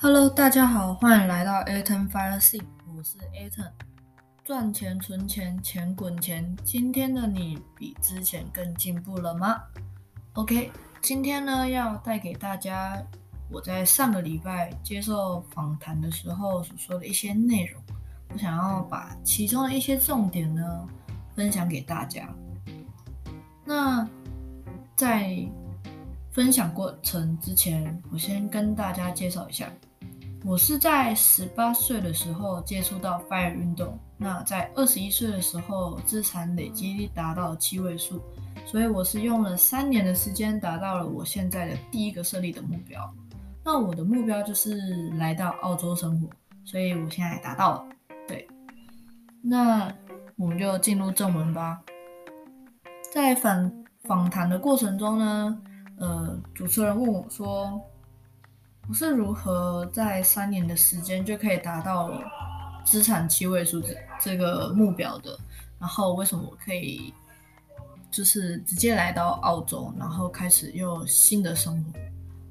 Hello，大家好，欢迎来到 Aton Fire Seed，我是 Aton。赚钱、存钱、钱滚钱。今天的你比之前更进步了吗？OK，今天呢要带给大家我在上个礼拜接受访谈的时候所说的一些内容。我想要把其中的一些重点呢分享给大家。那在分享过程之前，我先跟大家介绍一下。我是在十八岁的时候接触到 FIRE 运动，那在二十一岁的时候资产累积达到七位数，所以我是用了三年的时间达到了我现在的第一个设立的目标。那我的目标就是来到澳洲生活，所以我现在达到了。对，那我们就进入正文吧。在访访谈的过程中呢，呃，主持人问我说。我是如何在三年的时间就可以达到资产七位数这这个目标的？然后为什么我可以就是直接来到澳洲，然后开始又新的生活？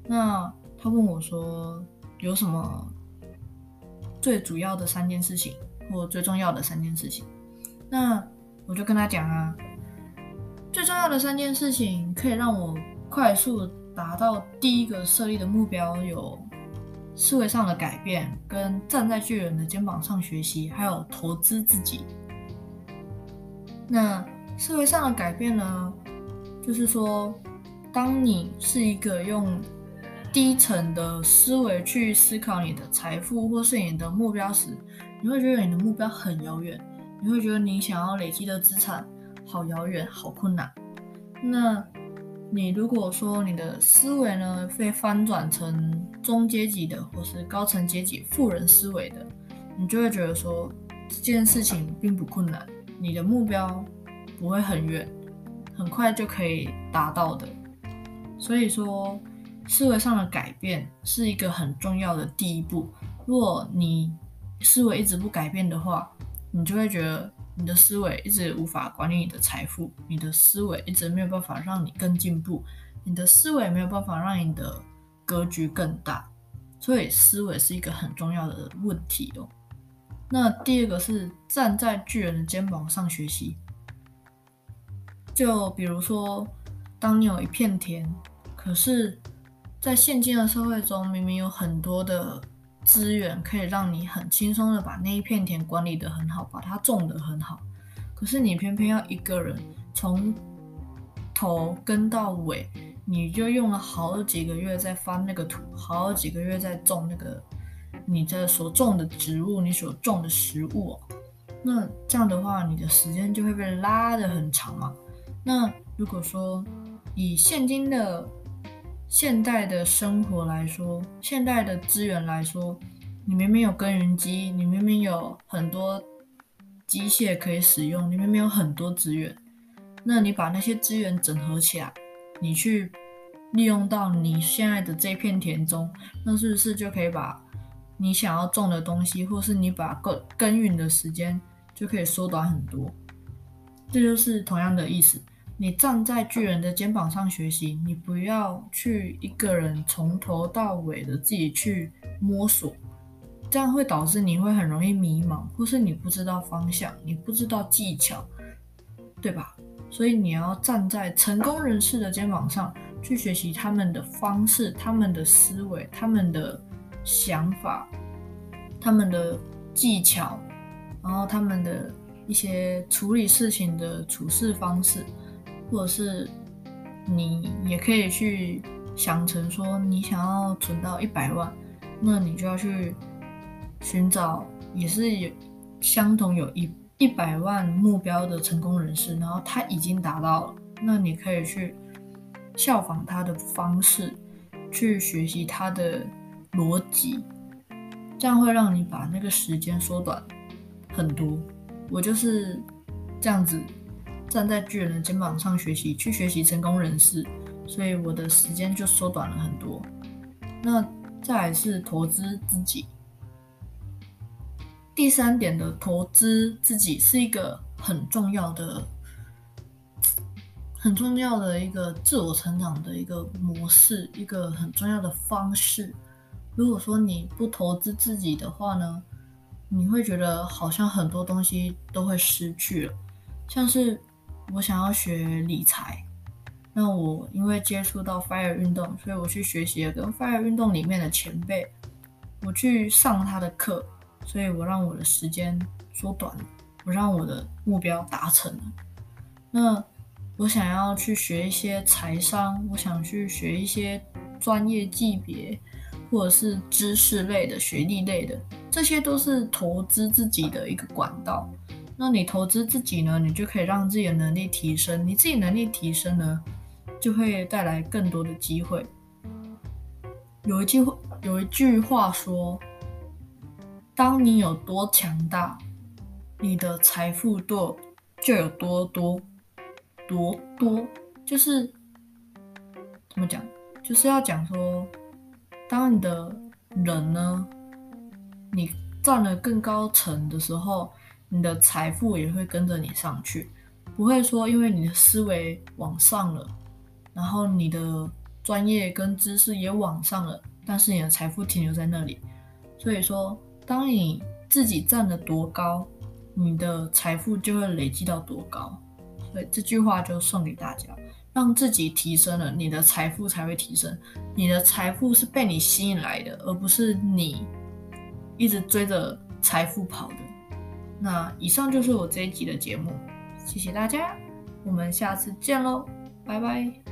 那他问我说有什么最主要的三件事情，或最重要的三件事情？那我就跟他讲啊，最重要的三件事情可以让我快速。达到第一个设立的目标有思维上的改变，跟站在巨人的肩膀上学习，还有投资自己。那思维上的改变呢？就是说，当你是一个用低层的思维去思考你的财富或是你的目标时，你会觉得你的目标很遥远，你会觉得你想要累积的资产好遥远、好困难。那你如果说你的思维呢被翻转成中阶级的或是高层阶级富人思维的，你就会觉得说这件事情并不困难，你的目标不会很远，很快就可以达到的。所以说，思维上的改变是一个很重要的第一步。如果你思维一直不改变的话，你就会觉得。你的思维一直无法管理你的财富，你的思维一直没有办法让你更进步，你的思维没有办法让你的格局更大，所以思维是一个很重要的问题哦。那第二个是站在巨人的肩膀上学习，就比如说，当你有一片田，可是，在现今的社会中，明明有很多的。资源可以让你很轻松的把那一片田管理的很好，把它种的很好。可是你偏偏要一个人从头跟到尾，你就用了好几个月在翻那个土，好几个月在种那个你这所种的植物，你所种的食物。那这样的话，你的时间就会被拉得很长嘛。那如果说以现今的现代的生活来说，现代的资源来说，你明明有耕耘机，你明明有很多机械可以使用，你明明有很多资源，那你把那些资源整合起来，你去利用到你现在的这片田中，那是不是就可以把你想要种的东西，或是你把耕耕耘的时间就可以缩短很多？这就是同样的意思。你站在巨人的肩膀上学习，你不要去一个人从头到尾的自己去摸索，这样会导致你会很容易迷茫，或是你不知道方向，你不知道技巧，对吧？所以你要站在成功人士的肩膀上去学习他们的方式、他们的思维、他们的想法、他们的技巧，然后他们的一些处理事情的处事方式。或者是你也可以去想成说，你想要存到一百万，那你就要去寻找也是有相同有一一百万目标的成功人士，然后他已经达到了，那你可以去效仿他的方式，去学习他的逻辑，这样会让你把那个时间缩短很多。我就是这样子。站在巨人的肩膀上学习，去学习成功人士，所以我的时间就缩短了很多。那再来是投资自己，第三点的投资自己是一个很重要的、很重要的一个自我成长的一个模式，一个很重要的方式。如果说你不投资自己的话呢，你会觉得好像很多东西都会失去了。像是我想要学理财，那我因为接触到 Fire 运动，所以我去学习了跟 Fire 运动里面的前辈，我去上他的课，所以我让我的时间缩短，我让我的目标达成了。那我想要去学一些财商，我想去学一些专业级别或者是知识类的、学历类的，这些都是投资自己的一个管道。那你投资自己呢，你就可以让自己的能力提升。你自己能力提升呢，就会带来更多的机会。有一句话有一句话说：“当你有多强大，你的财富多就有多多多多。”就是怎么讲？就是要讲说，当你的人呢，你占了更高层的时候。你的财富也会跟着你上去，不会说因为你的思维往上了，然后你的专业跟知识也往上了，但是你的财富停留在那里。所以说，当你自己站得多高，你的财富就会累积到多高。所以这句话就送给大家：让自己提升了，你的财富才会提升。你的财富是被你吸引来的，而不是你一直追着财富跑的。那以上就是我这一集的节目，谢谢大家，我们下次见喽，拜拜。